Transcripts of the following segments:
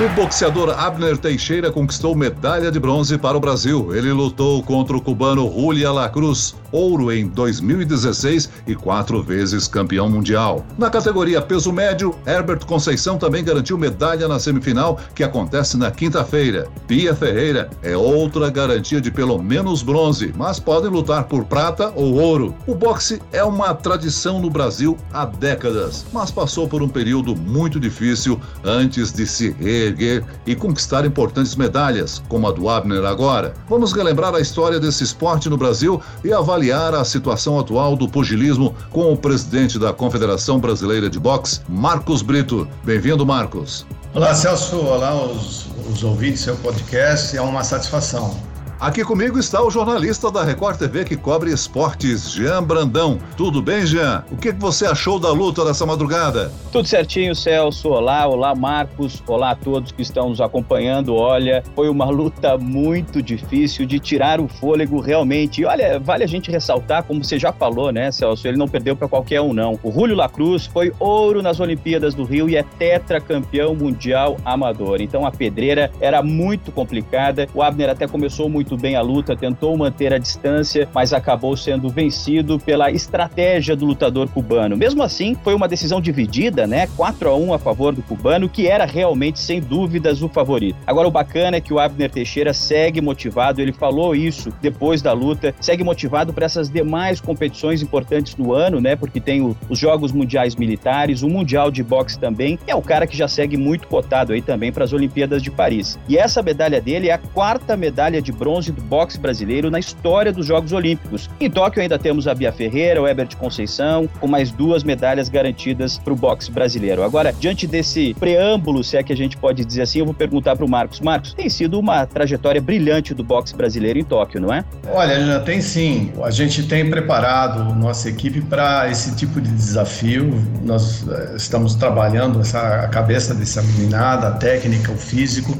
O boxeador Abner Teixeira conquistou medalha de bronze para o Brasil. Ele lutou contra o cubano Julia La Cruz, ouro em 2016 e quatro vezes campeão mundial. Na categoria peso médio, Herbert Conceição também garantiu medalha na semifinal, que acontece na quinta-feira. Pia Ferreira é outra garantia de pelo menos bronze, mas podem lutar por prata ou ouro. O boxe é uma tradição no Brasil há décadas, mas passou por um período muito difícil antes de se reerguer erguer e conquistar importantes medalhas, como a do Abner agora. Vamos relembrar a história desse esporte no Brasil e avaliar a situação atual do pugilismo com o presidente da Confederação Brasileira de Boxe, Marcos Brito. Bem-vindo, Marcos. Olá, Celso. Olá, os, os ouvintes do seu podcast. É uma satisfação. Aqui comigo está o jornalista da Record TV que cobre esportes, Jean Brandão. Tudo bem, Jean? O que você achou da luta dessa madrugada? Tudo certinho, Celso. Olá, olá, Marcos. Olá a todos que estão nos acompanhando. Olha, foi uma luta muito difícil de tirar o fôlego realmente. E olha, vale a gente ressaltar, como você já falou, né, Celso? Ele não perdeu para qualquer um, não. O Julio Lacruz foi ouro nas Olimpíadas do Rio e é tetracampeão mundial amador. Então a pedreira era muito complicada. O Abner até começou muito muito bem a luta, tentou manter a distância, mas acabou sendo vencido pela estratégia do lutador cubano. Mesmo assim, foi uma decisão dividida, né? 4 a 1 a favor do cubano, que era realmente, sem dúvidas, o favorito. Agora, o bacana é que o Abner Teixeira segue motivado, ele falou isso depois da luta, segue motivado para essas demais competições importantes do ano, né? Porque tem o, os Jogos Mundiais Militares, o Mundial de Boxe também, é o cara que já segue muito cotado aí também para as Olimpíadas de Paris. E essa medalha dele é a quarta medalha de bronze bronze do boxe brasileiro na história dos Jogos Olímpicos. Em Tóquio ainda temos a Bia Ferreira, o Herbert Conceição, com mais duas medalhas garantidas para o boxe brasileiro. Agora, diante desse preâmbulo, se é que a gente pode dizer assim, eu vou perguntar para o Marcos. Marcos, tem sido uma trajetória brilhante do boxe brasileiro em Tóquio, não é? Olha, já tem sim. A gente tem preparado nossa equipe para esse tipo de desafio. Nós eh, estamos trabalhando essa, a cabeça dessa meninada, a técnica, o físico,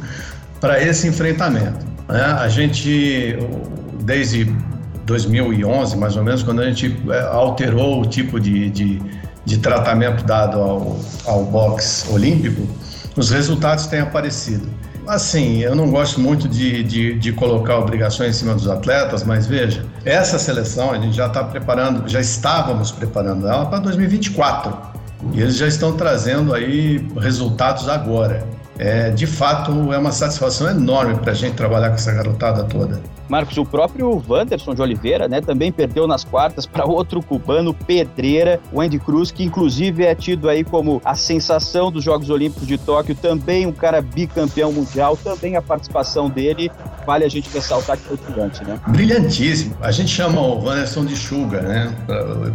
para esse enfrentamento. Né? A gente, desde 2011, mais ou menos, quando a gente é, alterou o tipo de, de, de tratamento dado ao, ao boxe olímpico, os resultados têm aparecido. Assim, eu não gosto muito de, de, de, colocar obrigações em cima dos atletas, mas veja, essa seleção a gente já está preparando, já estávamos preparando ela para 2024. E eles já estão trazendo aí resultados agora é, de fato é uma satisfação enorme para a gente trabalhar com essa garotada toda. Marcos, o próprio Wanderson de Oliveira, né, também perdeu nas quartas para outro cubano, Pedreira, o Andy Cruz, que inclusive é tido aí como a sensação dos Jogos Olímpicos de Tóquio, também um cara bicampeão mundial, também a participação dele, vale a gente ressaltar que foi brilhante, né? Brilhantíssimo. A gente chama o Wanderson de Sugar, né,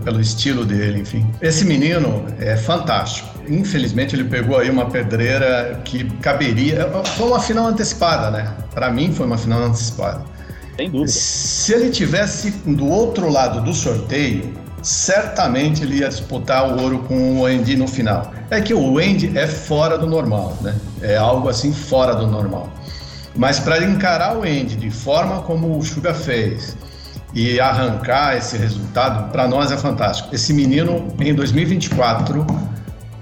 pelo estilo dele, enfim. Esse menino é fantástico. Infelizmente ele pegou aí uma pedreira que caberia, foi uma final antecipada, né? Para mim foi uma final antecipada. Sem dúvida. Se ele tivesse do outro lado do sorteio, certamente ele ia disputar o ouro com o Wendy no final. É que o Wendy é fora do normal, né? É algo assim fora do normal. Mas para encarar o Wendy de forma como o Suga fez e arrancar esse resultado, para nós é fantástico. Esse menino em 2024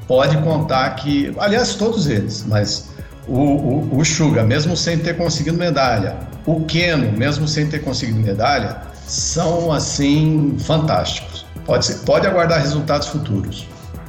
pode contar que, aliás, todos eles, mas o, o, o Suga, mesmo sem ter conseguido medalha, o Keno, mesmo sem ter conseguido medalha, são assim fantásticos. Pode, ser, pode aguardar resultados futuros.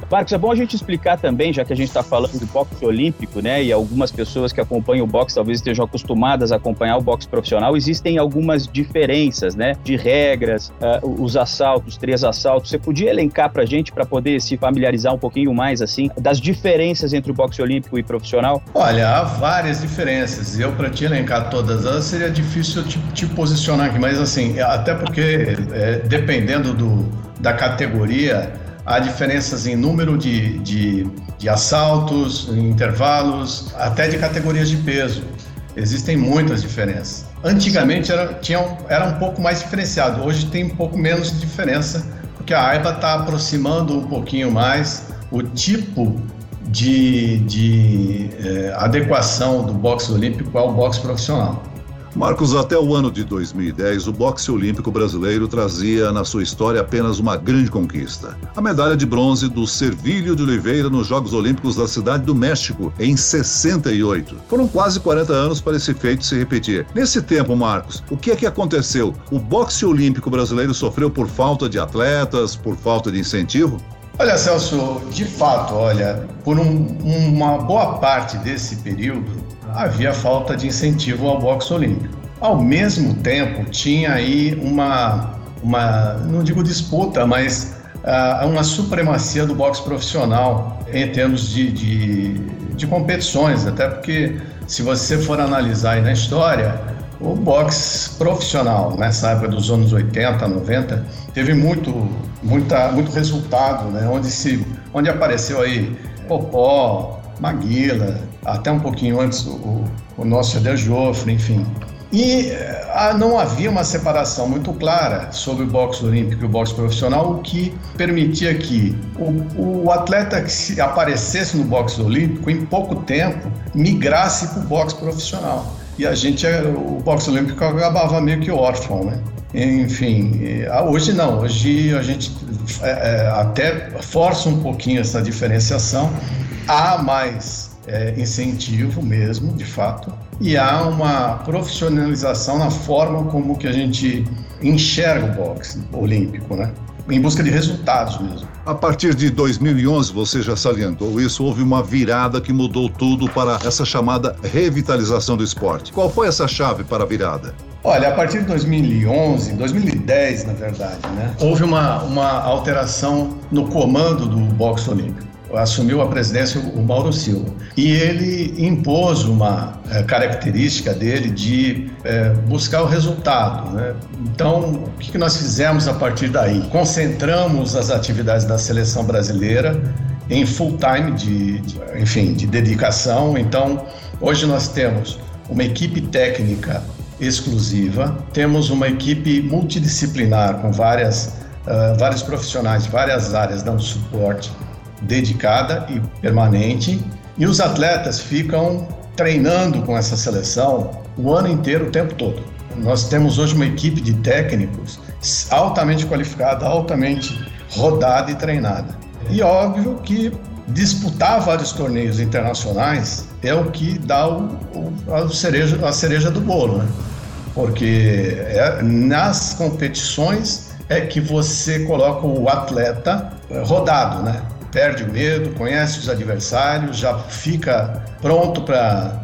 Marcos, é bom a gente explicar também, já que a gente está falando de boxe olímpico, né? E algumas pessoas que acompanham o boxe talvez estejam acostumadas a acompanhar o boxe profissional. Existem algumas diferenças, né? De regras, uh, os assaltos, três assaltos. Você podia elencar para a gente para poder se familiarizar um pouquinho mais, assim, das diferenças entre o boxe olímpico e profissional? Olha, há várias diferenças. Eu, para te elencar todas elas, seria difícil te, te posicionar aqui, mas assim, até porque é, dependendo do, da categoria há diferenças em número de, de, de assaltos, intervalos, até de categorias de peso. Existem muitas diferenças. Antigamente era, tinha, era um pouco mais diferenciado, hoje tem um pouco menos de diferença, porque a AIBA está aproximando um pouquinho mais o tipo de, de eh, adequação do boxe olímpico ao boxe profissional. Marcos, até o ano de 2010, o boxe olímpico brasileiro trazia na sua história apenas uma grande conquista: a medalha de bronze do Servílio de Oliveira nos Jogos Olímpicos da Cidade do México, em 68. Foram quase 40 anos para esse feito se repetir. Nesse tempo, Marcos, o que é que aconteceu? O boxe olímpico brasileiro sofreu por falta de atletas, por falta de incentivo? Olha, Celso, de fato, olha, por um, uma boa parte desse período, havia falta de incentivo ao boxe olímpico. Ao mesmo tempo, tinha aí uma, uma não digo disputa, mas uh, uma supremacia do boxe profissional em termos de, de, de competições, até porque se você for analisar aí na história, o boxe profissional, nessa época dos anos 80, 90, teve muito, muita, muito resultado, né? onde, se, onde apareceu aí Popó, Maguila, até um pouquinho antes o, o nosso Eder Joffre, enfim. E ah, não havia uma separação muito clara sobre o boxe olímpico e o boxe profissional, o que permitia que o, o atleta que se aparecesse no boxe olímpico, em pouco tempo, migrasse para o boxe profissional. E a gente, o boxe olímpico acabava meio que órfão, né? Enfim, ah, hoje não, hoje a gente é, até força um pouquinho essa diferenciação. Há mais é, incentivo mesmo, de fato, e há uma profissionalização na forma como que a gente enxerga o boxe olímpico, né? Em busca de resultados mesmo. A partir de 2011, você já salientou isso, houve uma virada que mudou tudo para essa chamada revitalização do esporte. Qual foi essa chave para a virada? Olha, a partir de 2011, 2010, na verdade, né, houve uma, uma alteração no comando do boxe olímpico assumiu a presidência o Mauro Silva. E ele impôs uma é, característica dele de é, buscar o resultado. Né? Então, o que, que nós fizemos a partir daí? Concentramos as atividades da seleção brasileira em full time de, de, enfim, de dedicação. Então, hoje nós temos uma equipe técnica exclusiva, temos uma equipe multidisciplinar com várias, uh, vários profissionais de várias áreas dando suporte dedicada e permanente, e os atletas ficam treinando com essa seleção o ano inteiro, o tempo todo. Nós temos hoje uma equipe de técnicos altamente qualificada, altamente rodada e treinada. E óbvio que disputar vários torneios internacionais é o que dá o, o, a, cereja, a cereja do bolo, né? Porque é, nas competições é que você coloca o atleta é, rodado, né? Perde o medo, conhece os adversários, já fica pronto para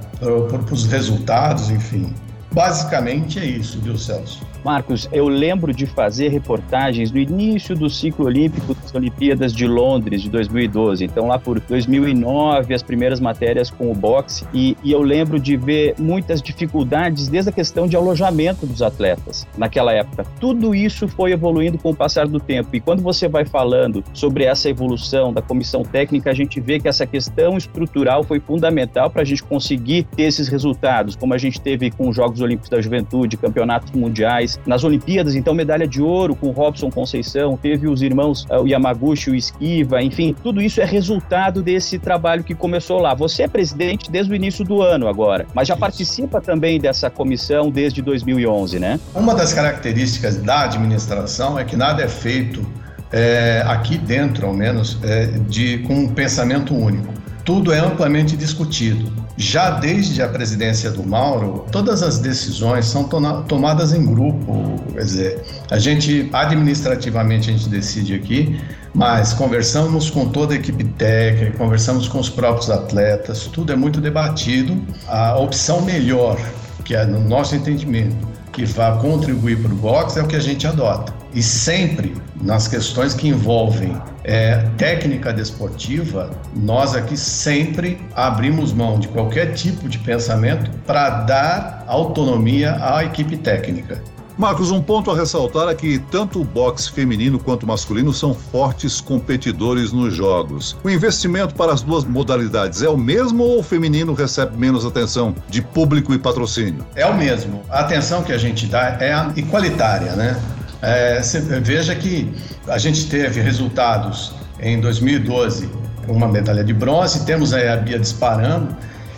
os resultados, enfim. Basicamente é isso, viu, Celso? Marcos, eu lembro de fazer reportagens no início do ciclo olímpico das Olimpíadas de Londres de 2012. Então, lá por 2009, as primeiras matérias com o boxe. E, e, eu lembro de ver muitas dificuldades desde a questão de alojamento dos atletas naquela época. Tudo isso foi evoluindo com o passar do tempo. E quando você vai falando sobre essa evolução da comissão técnica, a gente vê que essa questão estrutural foi fundamental para a gente conseguir ter esses resultados, como a gente teve com os Jogos Olímpicos da Juventude, campeonatos mundiais nas Olimpíadas, então medalha de ouro com Robson Conceição, teve os irmãos uh, o Yamaguchi, o Esquiva, enfim, tudo isso é resultado desse trabalho que começou lá. Você é presidente desde o início do ano agora, mas já participa também dessa comissão desde 2011, né? Uma das características da administração é que nada é feito é, aqui dentro, ao menos, é, de com um pensamento único. Tudo é amplamente discutido. Já desde a presidência do Mauro, todas as decisões são to tomadas em grupo. Quer dizer, a gente, administrativamente, a gente decide aqui, mas conversamos com toda a equipe técnica, conversamos com os próprios atletas, tudo é muito debatido. A opção melhor, que é no nosso entendimento, que vá contribuir para o boxe é o que a gente adota. E sempre nas questões que envolvem é, técnica desportiva, nós aqui sempre abrimos mão de qualquer tipo de pensamento para dar autonomia à equipe técnica. Marcos, um ponto a ressaltar é que tanto o boxe feminino quanto o masculino são fortes competidores nos jogos. O investimento para as duas modalidades é o mesmo ou o feminino recebe menos atenção de público e patrocínio? É o mesmo. A atenção que a gente dá é igualitária, né? É, veja que a gente teve resultados em 2012, uma medalha de bronze, temos aí a Bia disparando,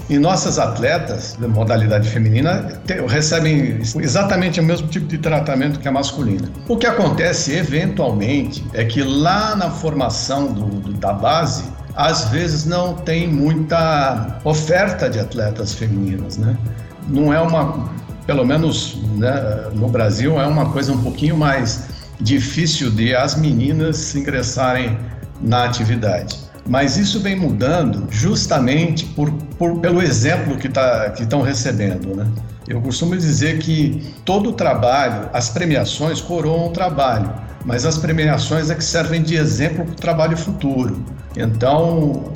E nossas atletas da modalidade feminina recebem exatamente o mesmo tipo de tratamento que a masculina. O que acontece eventualmente é que lá na formação do, do, da base, às vezes não tem muita oferta de atletas femininas, né? Não é uma, pelo menos né, no Brasil, é uma coisa um pouquinho mais difícil de as meninas ingressarem na atividade. Mas isso vem mudando justamente por, por pelo exemplo que tá, estão recebendo. Né? Eu costumo dizer que todo o trabalho, as premiações coroam o trabalho, mas as premiações é que servem de exemplo para o trabalho futuro. Então,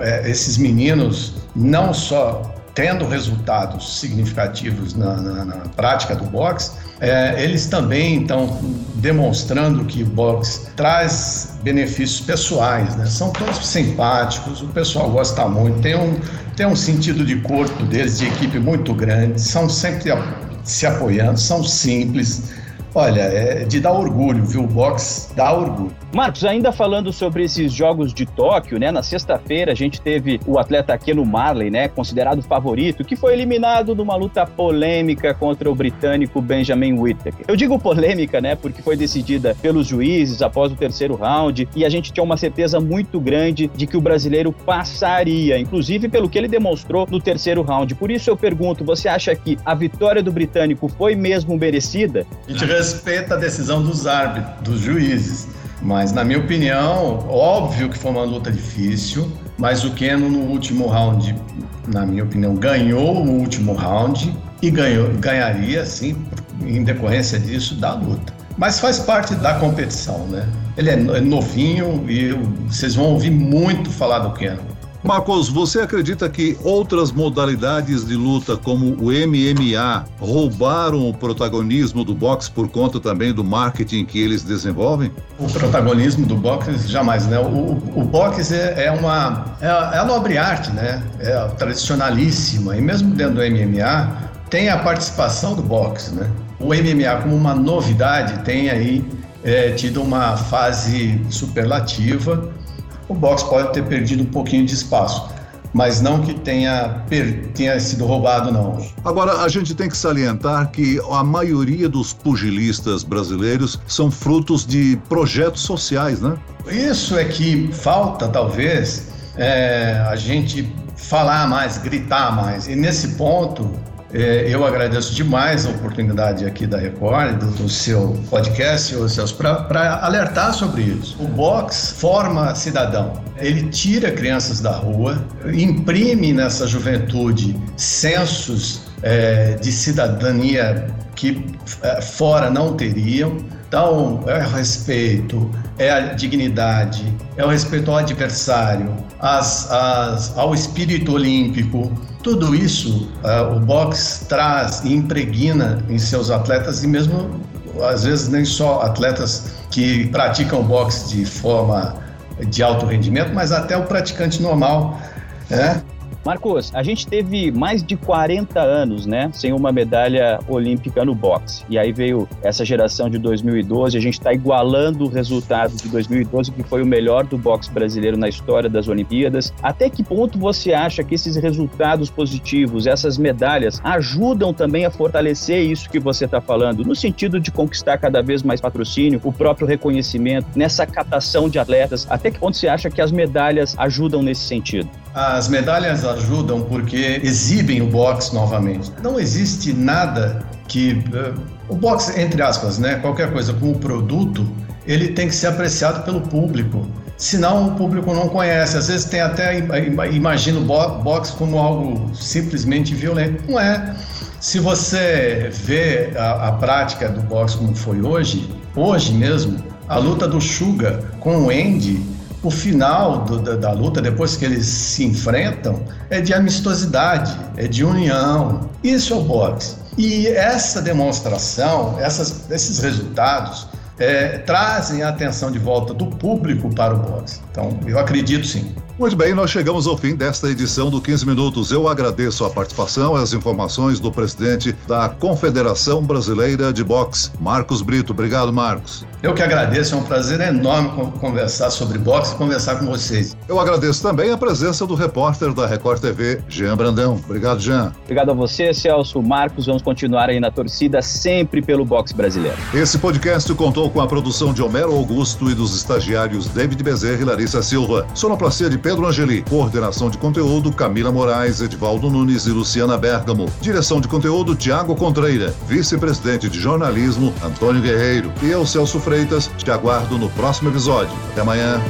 é, esses meninos não só tendo resultados significativos na, na, na prática do boxe, é, eles também estão demonstrando que o boxe traz benefícios pessoais, né? São todos simpáticos, o pessoal gosta muito, tem um, tem um sentido de corpo deles, de equipe muito grande, são sempre se apoiando, são simples, Olha, é de dar orgulho, viu? O box dá orgulho. Marcos, ainda falando sobre esses jogos de Tóquio, né? Na sexta-feira a gente teve o atleta Keno Marley, né? Considerado favorito, que foi eliminado numa luta polêmica contra o britânico Benjamin Whittaker. Eu digo polêmica, né? Porque foi decidida pelos juízes após o terceiro round e a gente tinha uma certeza muito grande de que o brasileiro passaria, inclusive pelo que ele demonstrou no terceiro round. Por isso eu pergunto, você acha que a vitória do britânico foi mesmo merecida? A gente respeita a decisão dos árbitros, dos juízes. Mas, na minha opinião, óbvio que foi uma luta difícil, mas o Keno no último round, na minha opinião, ganhou no último round e ganhou, ganharia, sim, em decorrência disso, da luta. Mas faz parte da competição, né? Ele é, é novinho e vocês vão ouvir muito falar do Keno. Marcos, você acredita que outras modalidades de luta, como o MMA, roubaram o protagonismo do boxe por conta também do marketing que eles desenvolvem? O protagonismo do boxe jamais, né? O, o boxe é, é uma é, é a nobre arte, né? É tradicionalíssima e mesmo dentro do MMA tem a participação do boxe, né? O MMA como uma novidade tem aí é, tido uma fase superlativa o box pode ter perdido um pouquinho de espaço, mas não que tenha, tenha sido roubado, não. Agora, a gente tem que salientar que a maioria dos pugilistas brasileiros são frutos de projetos sociais, né? Isso é que falta, talvez, é, a gente falar mais, gritar mais. E nesse ponto, eu agradeço demais a oportunidade aqui da Record, do, do seu podcast, Celso, para alertar sobre isso. O box forma cidadão. Ele tira crianças da rua, imprime nessa juventude sensos é, de cidadania que é, fora não teriam. Então, é o respeito, é a dignidade, é o respeito ao adversário, as, as, ao espírito olímpico. Tudo isso uh, o boxe traz e impregna em seus atletas e mesmo às vezes nem só atletas que praticam boxe de forma de alto rendimento, mas até o praticante normal, né? Marcos, a gente teve mais de 40 anos, né, sem uma medalha olímpica no boxe. E aí veio essa geração de 2012, a gente está igualando o resultado de 2012, que foi o melhor do boxe brasileiro na história das Olimpíadas. Até que ponto você acha que esses resultados positivos, essas medalhas, ajudam também a fortalecer isso que você está falando, no sentido de conquistar cada vez mais patrocínio, o próprio reconhecimento, nessa captação de atletas? Até que ponto você acha que as medalhas ajudam nesse sentido? As medalhas ajudam porque exibem o boxe novamente. Não existe nada que uh, o boxe entre aspas, né, qualquer coisa como produto, ele tem que ser apreciado pelo público. Senão o público não conhece. Às vezes tem até imagina o boxe como algo simplesmente violento. Não é. Se você vê a, a prática do boxe como foi hoje, hoje mesmo, a luta do Suga com o Andy o final do, da, da, luta, depois que eles se enfrentam, é de amistosidade, é de união. Isso é o boxe. E essa demonstração, essas, esses resultados, é, trazem a atenção de volta do público para o boxe. Então, eu acredito sim. Muito bem, nós chegamos ao fim desta edição do 15 Minutos. Eu agradeço a participação e as informações do presidente da Confederação Brasileira de Boxe, Marcos Brito. Obrigado, Marcos. Eu que agradeço, é um prazer enorme conversar sobre boxe e conversar com vocês. Eu agradeço também a presença do repórter da Record TV, Jean Brandão. Obrigado, Jean. Obrigado a você, Celso Marcos. Vamos continuar aí na torcida, sempre pelo boxe brasileiro. Esse podcast contou com a produção de Homero Augusto e dos estagiários David Bezerra e Larissa Silva. Sonoplastia de Pedro Angeli. Coordenação de conteúdo, Camila Moraes, Edvaldo Nunes e Luciana Bergamo. Direção de conteúdo, Tiago Contreira. Vice-presidente de jornalismo, Antônio Guerreiro. E eu, Celso Freitas, te aguardo no próximo episódio. Até amanhã.